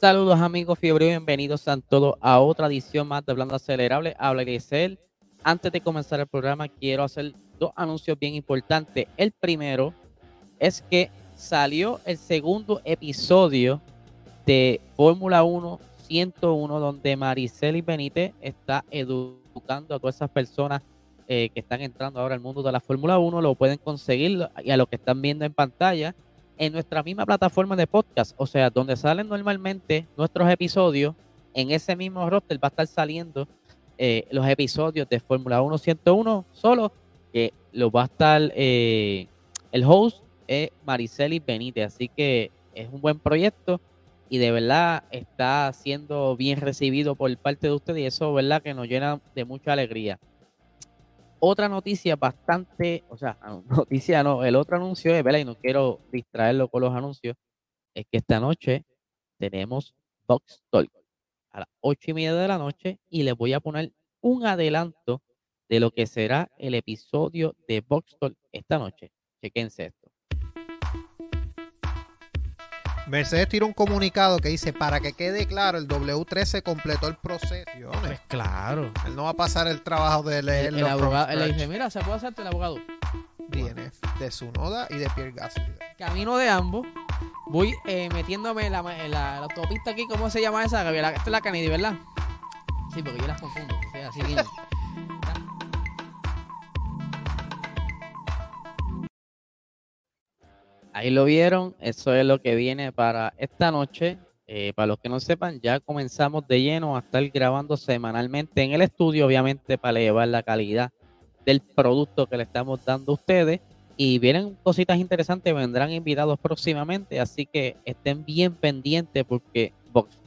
Saludos amigos fiebre, bienvenidos a todos a otra edición más de Hablando Acelerable. Habla Grisel. Antes de comenzar el programa quiero hacer dos anuncios bien importantes. El primero es que salió el segundo episodio de Fórmula 1 101 donde Mariceli Benítez está educando a todas esas personas eh, que están entrando ahora al mundo de la Fórmula 1. Lo pueden conseguir y a lo que están viendo en pantalla en nuestra misma plataforma de podcast, o sea, donde salen normalmente nuestros episodios, en ese mismo roster va a estar saliendo eh, los episodios de Fórmula 1 101 solo, que lo va a estar, eh, el host es Mariceli Benítez, así que es un buen proyecto y de verdad está siendo bien recibido por parte de ustedes y eso, verdad, que nos llena de mucha alegría. Otra noticia bastante, o sea, noticia no, el otro anuncio es, ¿verdad? Y no quiero distraerlo con los anuncios, es que esta noche tenemos Box Talk a las ocho y media de la noche y les voy a poner un adelanto de lo que será el episodio de Box Talk esta noche. Chequense. Mercedes tiró un comunicado que dice, para que quede claro, el W13 completó el proceso. Pues claro. Él no va a pasar el trabajo de leer el, abogado. Él le dice, mira, se puede hacerte el abogado. Viene de Sunoda y de Pierre Gasly. Camino de ambos. Voy eh, metiéndome en la, la, autopista aquí, ¿cómo se llama esa? Esta es la Kennedy, ¿verdad? Sí, porque yo las confundo. así bien. Ahí lo vieron, eso es lo que viene para esta noche. Eh, para los que no sepan, ya comenzamos de lleno a estar grabando semanalmente en el estudio, obviamente para elevar la calidad del producto que le estamos dando a ustedes. Y vienen cositas interesantes, vendrán invitados próximamente, así que estén bien pendientes porque Box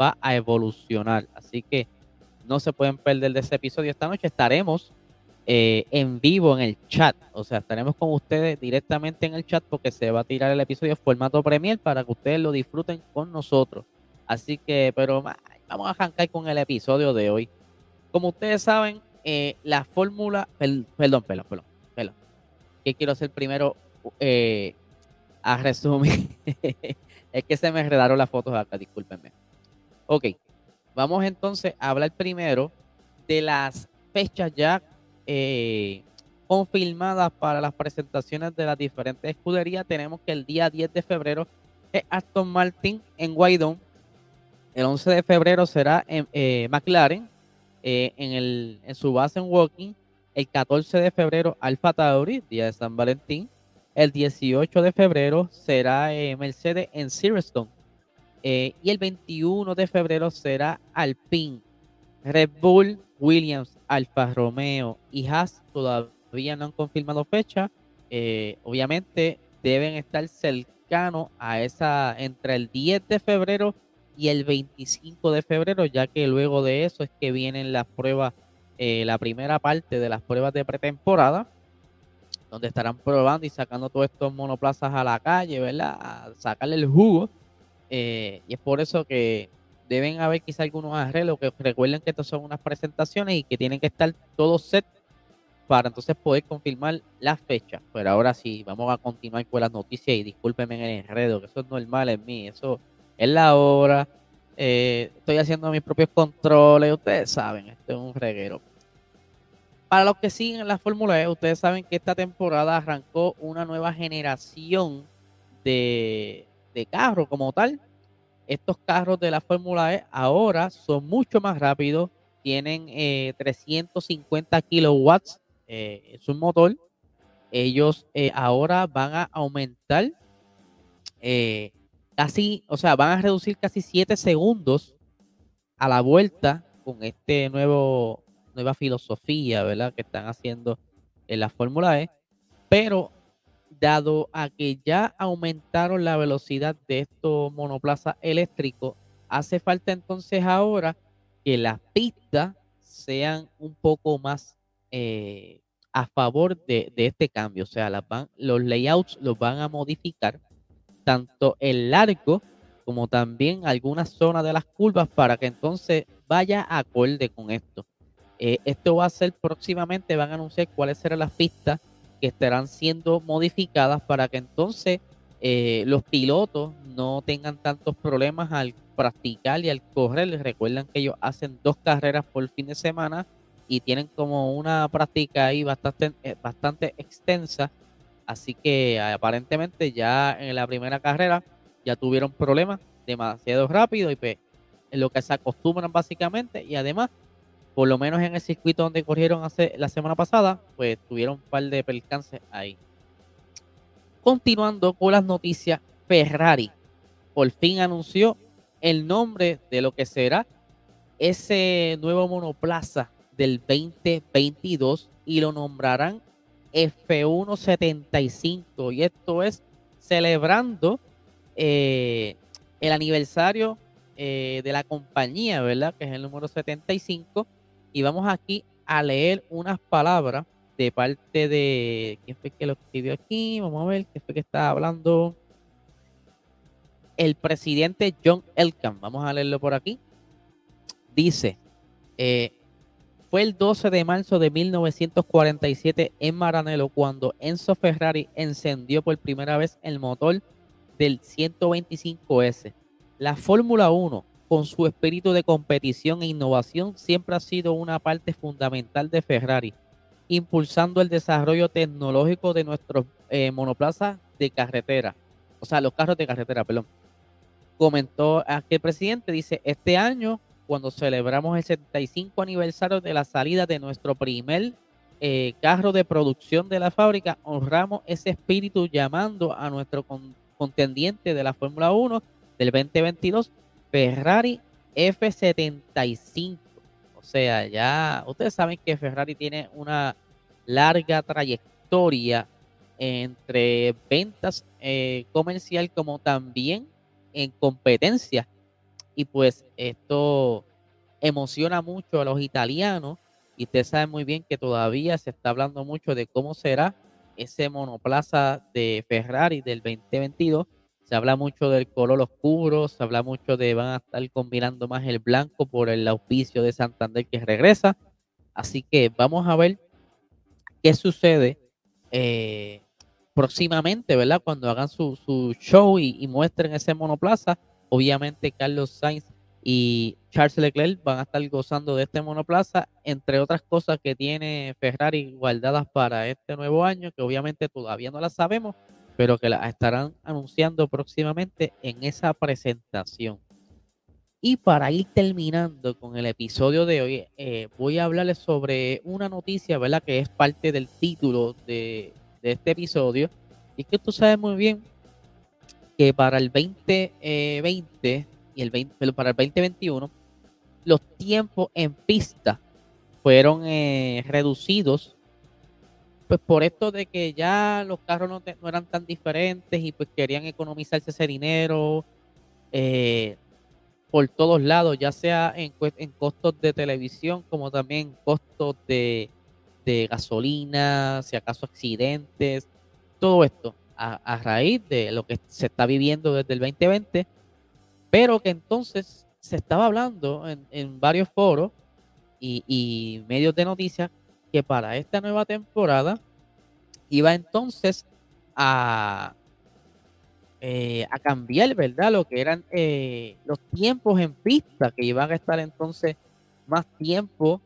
va a evolucionar. Así que no se pueden perder de ese episodio esta noche. Estaremos eh, en vivo en el chat. O sea, estaremos con ustedes directamente en el chat porque se va a tirar el episodio formato Premier para que ustedes lo disfruten con nosotros. Así que, pero vamos a arrancar con el episodio de hoy. Como ustedes saben, eh, la fórmula, perdón, perdón, perdón, perdón, que quiero hacer primero eh, a resumir. es que se me enredaron las fotos acá, discúlpenme. Ok, vamos entonces a hablar primero de las fechas ya eh, confirmadas para las presentaciones de las diferentes escuderías. Tenemos que el día 10 de febrero es Aston Martin en Guaidón. El 11 de febrero será en eh, McLaren eh, en, el, en su base en Walking. El 14 de febrero Alfa Tauri, día de San Valentín. El 18 de febrero será Mercedes en Silverstone. y el 21 de febrero será Alpine. Red Bull Williams, Alfa Romeo y Haas todavía no han confirmado fecha. Eh, obviamente deben estar cercanos a esa entre el 10 de febrero y el 25 de febrero, ya que luego de eso es que vienen las pruebas, eh, la primera parte de las pruebas de pretemporada, donde estarán probando y sacando todos estos monoplazas a la calle, ¿verdad? A sacarle el jugo. Eh, y es por eso que deben haber quizá algunos arreglos que recuerden que estas son unas presentaciones y que tienen que estar todos set para entonces poder confirmar la fecha. Pero ahora sí, vamos a continuar con las noticias y discúlpenme en el enredo, que eso es normal en mí, eso es la hora. Eh, estoy haciendo mis propios controles, ustedes saben, esto es un reguero. Para los que siguen la Fórmula E, ustedes saben que esta temporada arrancó una nueva generación de, de carros como tal estos carros de la Fórmula E ahora son mucho más rápidos, tienen 350 eh, kilowatts eh, en su motor. Ellos eh, ahora van a aumentar casi, o sea, van a reducir casi 7 segundos a la vuelta con este nuevo nueva filosofía, ¿verdad? Que están haciendo en la Fórmula E. Pero dado a que ya aumentaron la velocidad de estos monoplazas eléctricos, hace falta entonces ahora que las pistas sean un poco más eh, a favor de, este cambio. O sea, los layouts los van a modificar, tanto el largo como también algunas zonas de las curvas para que entonces vaya acorde con esto. Eh, esto va a ser próximamente, van a anunciar cuáles serán las pistas estarán siendo modificadas para que entonces eh, los pilotos no tengan tantos problemas al practicar y al correr. Recuerdan que ellos hacen dos carreras por fin de semana y tienen como una práctica ahí bastante, eh, bastante extensa. Así que aparentemente ya en la primera carrera ya tuvieron problemas demasiado rápido y pues en lo que se acostumbran básicamente y además por lo menos en el circuito donde corrieron hace la semana pasada, pues tuvieron un par de percances ahí. Continuando con las noticias, Ferrari por fin anunció el nombre de lo que será ese nuevo monoplaza del 2022 y lo nombrarán F175 y esto es celebrando eh, el aniversario eh, de la compañía, ¿verdad? Que es el número 75 y vamos aquí a leer unas palabras de parte de. ¿Quién fue que lo escribió aquí? Vamos a ver, ¿quién fue que estaba hablando? El presidente John Elkan. Vamos a leerlo por aquí. Dice: eh, Fue el 12 de marzo de 1947 en Maranello cuando Enzo Ferrari encendió por primera vez el motor del 125S. La Fórmula 1 con su espíritu de competición e innovación, siempre ha sido una parte fundamental de Ferrari, impulsando el desarrollo tecnológico de nuestros eh, monoplazas de carretera, o sea, los carros de carretera, perdón. Comentó aquí el presidente, dice, este año, cuando celebramos el 75 aniversario de la salida de nuestro primer eh, carro de producción de la fábrica, honramos ese espíritu llamando a nuestro contendiente de la Fórmula 1 del 2022 Ferrari F75. O sea, ya ustedes saben que Ferrari tiene una larga trayectoria entre ventas eh, comercial como también en competencia. Y pues esto emociona mucho a los italianos. Y ustedes saben muy bien que todavía se está hablando mucho de cómo será ese monoplaza de Ferrari del 2022 se habla mucho del color oscuro, se habla mucho de van a estar combinando más el blanco por el auspicio de Santander que regresa. Así que vamos a ver qué sucede eh, próximamente, ¿verdad? Cuando hagan su, show y, muestren ese monoplaza. Obviamente Carlos Sainz y Charles Leclerc van a estar gozando de este monoplaza, entre otras cosas que tiene Ferrari guardadas para este nuevo año, que obviamente todavía no las sabemos, pero que la estarán anunciando próximamente en esa presentación. Y para ir terminando con el episodio de hoy, eh, voy a hablarles sobre una noticia, ¿verdad? Que es parte del título de, este episodio. Y es que tú sabes muy bien que para el 2020 eh, y el 20, para el 2021, los tiempos en pista fueron eh, reducidos pues por esto de que ya los carros no, eran tan diferentes y pues querían economizarse ese dinero eh, por todos lados, ya sea en, costos de televisión como también costos de, gasolina, si acaso accidentes, todo esto a, raíz de lo que se está viviendo desde el 2020, pero que entonces se estaba hablando en, varios foros y medios de noticias que para esta nueva temporada iba entonces a, eh, a cambiar, ¿verdad? Lo que eran eh, los tiempos en pista, que iban a estar entonces más tiempo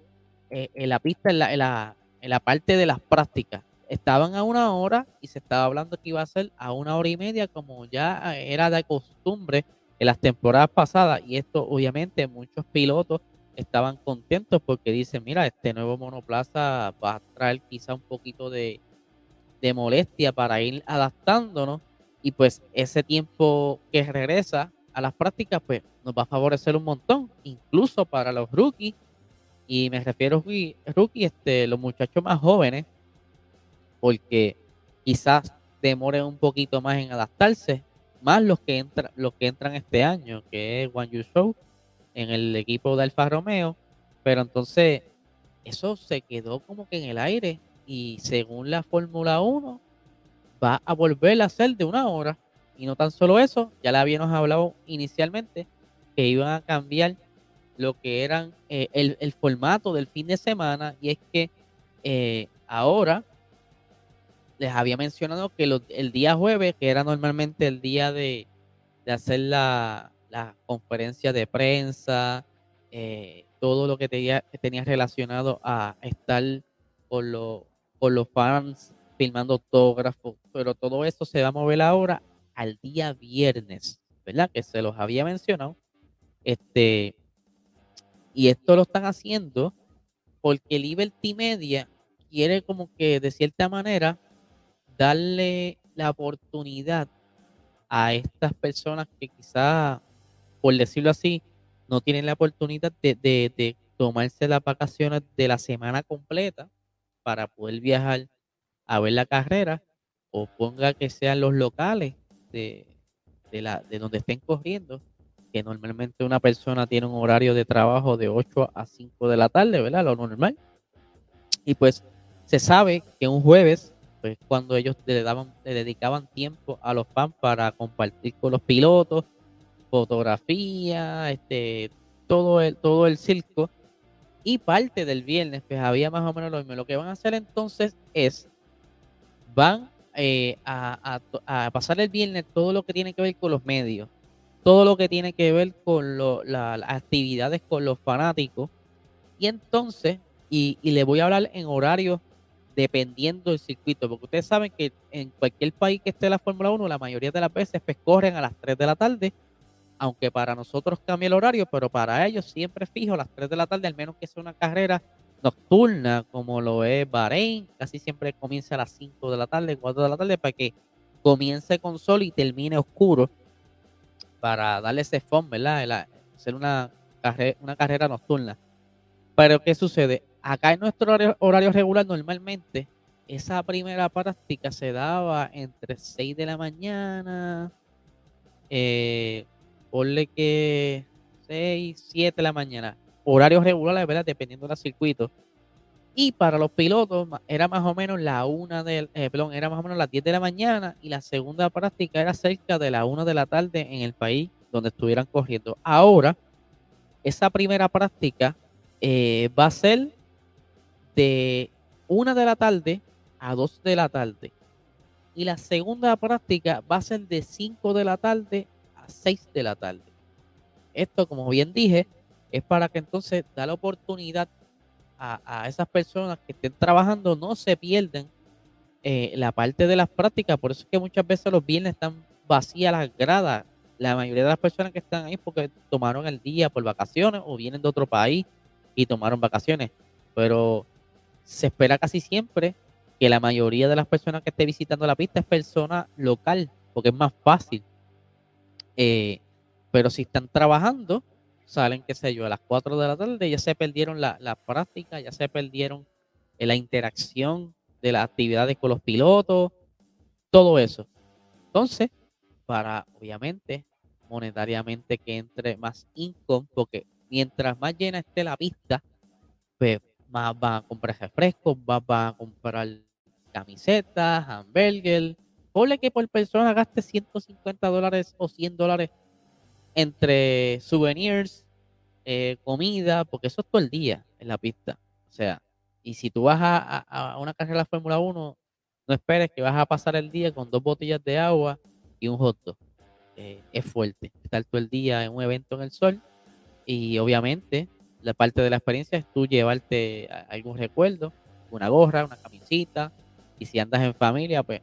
eh, en la pista, en la, en, la, parte de las prácticas. Estaban a una hora y se estaba hablando que iba a ser a una hora y media, como ya era de costumbre en las temporadas pasadas. Y esto, obviamente, muchos pilotos estaban contentos porque dicen, mira, este nuevo monoplaza va a traer quizá un poquito de, molestia para ir adaptándonos y pues ese tiempo que regresa a las prácticas pues nos va a favorecer un montón, incluso para los rookies y me refiero a rookies, este, los muchachos más jóvenes, porque quizás demoren un poquito más en adaptarse, más los que entran, los que entran este año, que es One You Show, en el equipo de Alfa Romeo, pero entonces eso se quedó como que en el aire y según la Fórmula 1 va a volver a ser de una hora. Y no tan solo eso, ya le habíamos hablado inicialmente que iban a cambiar lo que eran eh, el, formato del fin de semana y es que eh, ahora les había mencionado que el día jueves, que era normalmente el día de, de hacer la, las conferencias de prensa, eh, todo lo que tenía, tenía relacionado a estar con, con los fans filmando autógrafos, pero todo eso se va a mover ahora al día viernes, ¿verdad? Que se los había mencionado. Este, y esto lo están haciendo porque Liberty Media quiere como que de cierta manera darle la oportunidad a estas personas que quizá, por decirlo así, no tienen la oportunidad de, tomarse las vacaciones de la semana completa para poder viajar a ver la carrera o ponga que sean los locales de, la, de donde estén corriendo, que normalmente una persona tiene un horario de trabajo de 8 a 5 de la tarde, ¿verdad? Lo normal. Y pues se sabe que un jueves, pues cuando ellos le, daban, le dedicaban tiempo a los fans para compartir con los pilotos, fotografía, este, todo el, todo el circo. Y parte del viernes, pues había más o menos lo mismo. Lo que van a hacer entonces es, van eh, a, pasar el viernes todo lo que tiene que ver con los medios, todo lo que tiene que ver con las actividades con los fanáticos. Y entonces, y, y le voy a hablar en horario dependiendo del circuito, porque ustedes saben que en cualquier país que esté la Fórmula 1, la mayoría de las veces pues corren a las 3 de la tarde, aunque para nosotros cambia el horario, pero para ellos siempre fijo las 3 de la tarde, al menos que sea una carrera nocturna como lo es Bahrein, casi siempre comienza a las 5 de la tarde, 4 de la tarde, para que comience con sol y termine oscuro, para darle ese fondo, ¿verdad? hacer una, carrera, nocturna. Pero ¿qué sucede? Acá en nuestro horario, regular normalmente esa primera práctica se daba entre 6 de la mañana, eh, ponle que 6, 7 de la mañana, horarios regulares, ¿verdad? Dependiendo del circuito. Y para los pilotos era más o menos la una de, eh, perdón, era más o menos las 10 de la mañana y la segunda práctica era cerca de la 1 de la tarde en el país donde estuvieran corriendo. Ahora, esa primera práctica eh, va a ser de 1 de la tarde a 2 de la tarde. Y la segunda práctica va a ser de 5 de la tarde a 6 de la tarde. Esto, como bien dije, es para que entonces da la oportunidad a, esas personas que estén trabajando, no se pierden eh, la parte de las prácticas. Por eso es que muchas veces los viernes están vacías las gradas. La mayoría de las personas que están ahí porque tomaron el día por vacaciones o vienen de otro país y tomaron vacaciones. Pero se espera casi siempre que la mayoría de las personas que esté visitando la pista es persona local, porque es más fácil. Eh, pero si están trabajando, salen, qué sé yo, a las 4 de la tarde, ya se perdieron la, práctica, ya se perdieron eh, la interacción de las actividades con los pilotos, todo eso. Entonces, para obviamente monetariamente que entre más income, porque mientras más llena esté la pista, pues más van a comprar refrescos, más van a comprar camisetas, hamburger. Ponle que por persona gaste 150 dólares o 100 dólares entre souvenirs, eh, comida, porque eso es todo el día en la pista. O sea, y si tú vas a, una carrera de la Fórmula 1, no esperes que vas a pasar el día con dos botellas de agua y un hot dog. Eh, es fuerte estar todo el día en un evento en el sol y obviamente la parte de la experiencia es tú llevarte algún recuerdo, una gorra, una camisita, y si andas en familia, pues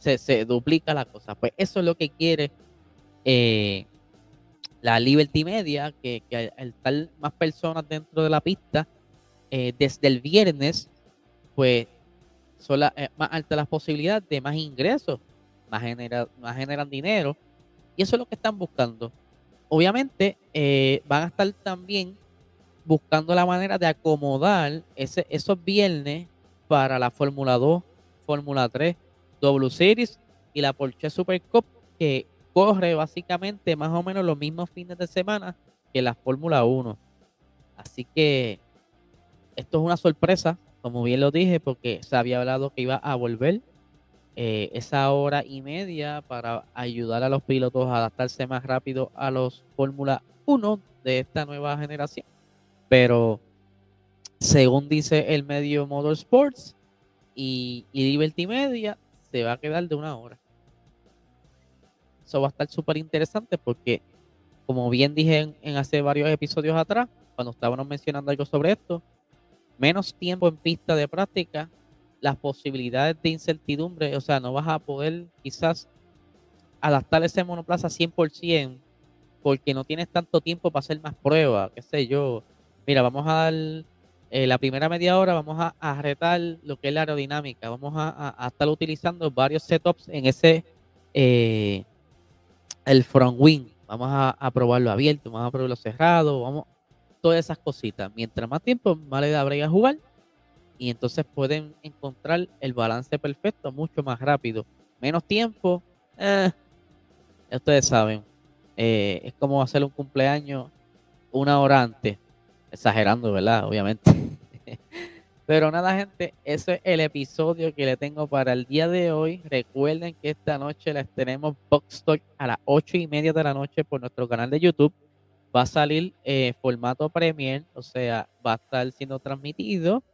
se, duplica la cosa. Pues eso es lo que quiere eh, la Liberty Media, que, al estar más personas dentro de la pista, eh, desde el viernes, pues son eh, más altas las posibilidades de más ingresos, más, genera, más generan dinero, y eso es lo que están buscando. Obviamente, van a estar también buscando la manera de acomodar ese, esos viernes para la Fórmula 2, Fórmula 3, W Series y la Porsche Super Cup, que corre básicamente más o menos los mismos fines de semana que la Fórmula 1. Así que esto es una sorpresa, como bien lo dije, porque se había hablado que iba a volver eh, esa hora y media para ayudar a los pilotos a adaptarse más rápido a los Fórmula 1 de esta nueva generación. Pero según dice el medio Motorsports y, y Liberty Media, se va a quedar de una hora. Eso va a estar súper interesante porque como bien dije en, hace varios episodios atrás, cuando estábamos mencionando algo sobre esto, menos tiempo en pista de práctica, las posibilidades de incertidumbre, o sea, no vas a poder quizás adaptar ese monoplaza 100% porque no tienes tanto tiempo para hacer más pruebas, qué sé yo. Mira, vamos a dar eh, la primera media hora, vamos a, retar lo que es la aerodinámica, vamos a, estar utilizando varios setups en ese, eh, el front wing, vamos a, probarlo abierto, vamos a probarlo cerrado, vamos, todas esas cositas. Mientras más tiempo, más le da a jugar y entonces pueden encontrar el balance perfecto mucho más rápido. Menos tiempo, eh, ustedes saben, es como hacer un cumpleaños una hora antes, exagerando, ¿verdad? Obviamente. Pero nada, gente, ese es el episodio que le tengo para el día de hoy. Recuerden que esta noche les tenemos Box Talk a las ocho y media de la noche por nuestro canal de YouTube. Va a salir eh, formato Premier, o sea, va a estar siendo transmitido.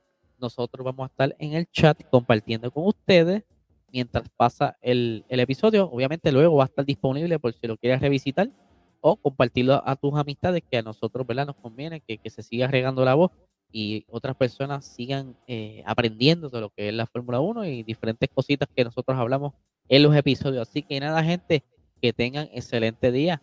Nosotros vamos a estar en el chat compartiendo con ustedes mientras pasa el, episodio. Obviamente luego va a estar disponible por si lo quieres revisitar o compartirlo a tus amistades que a nosotros ¿verdad? nos conviene que, se siga regando la voz y otras personas sigan eh, aprendiendo de lo que es la Fórmula 1 y diferentes cositas que nosotros hablamos en los episodios. Así que nada, gente, que tengan excelente día.